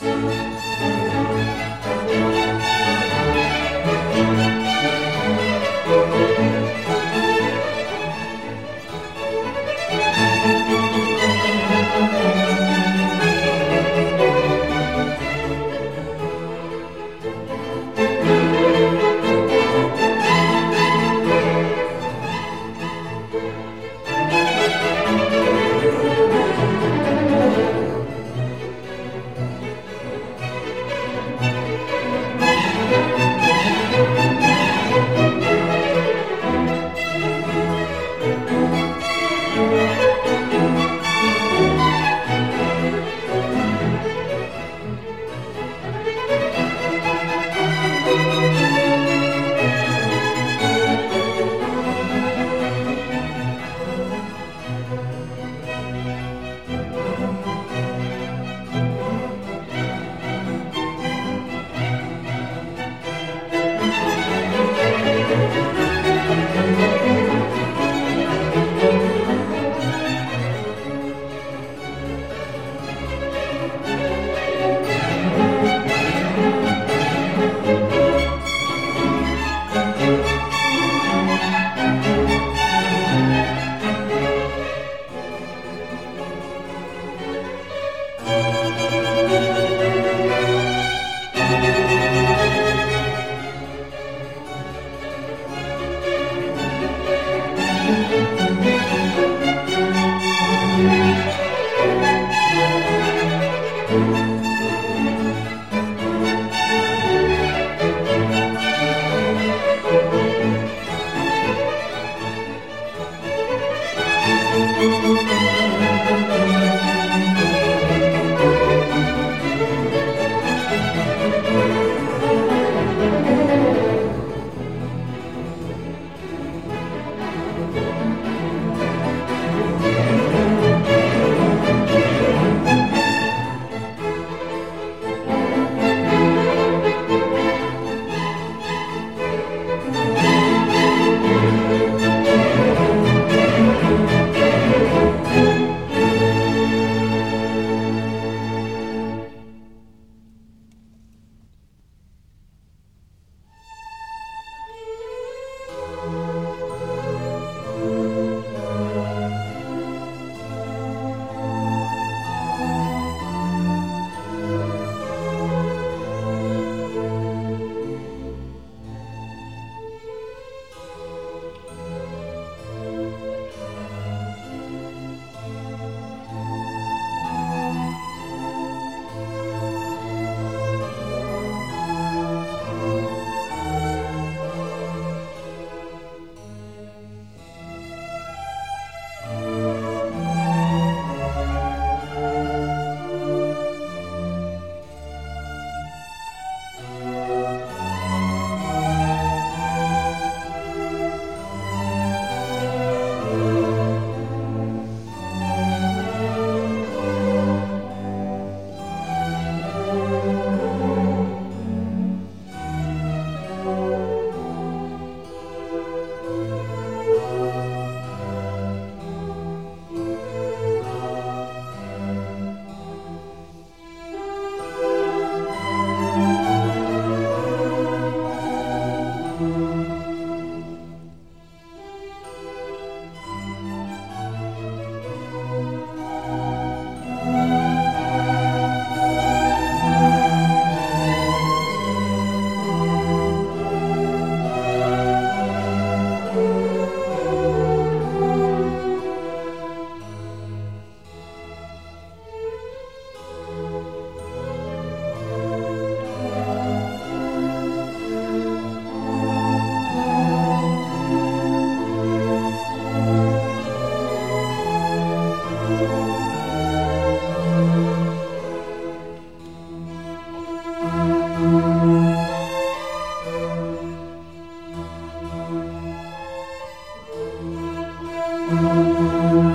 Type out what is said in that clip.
Música Música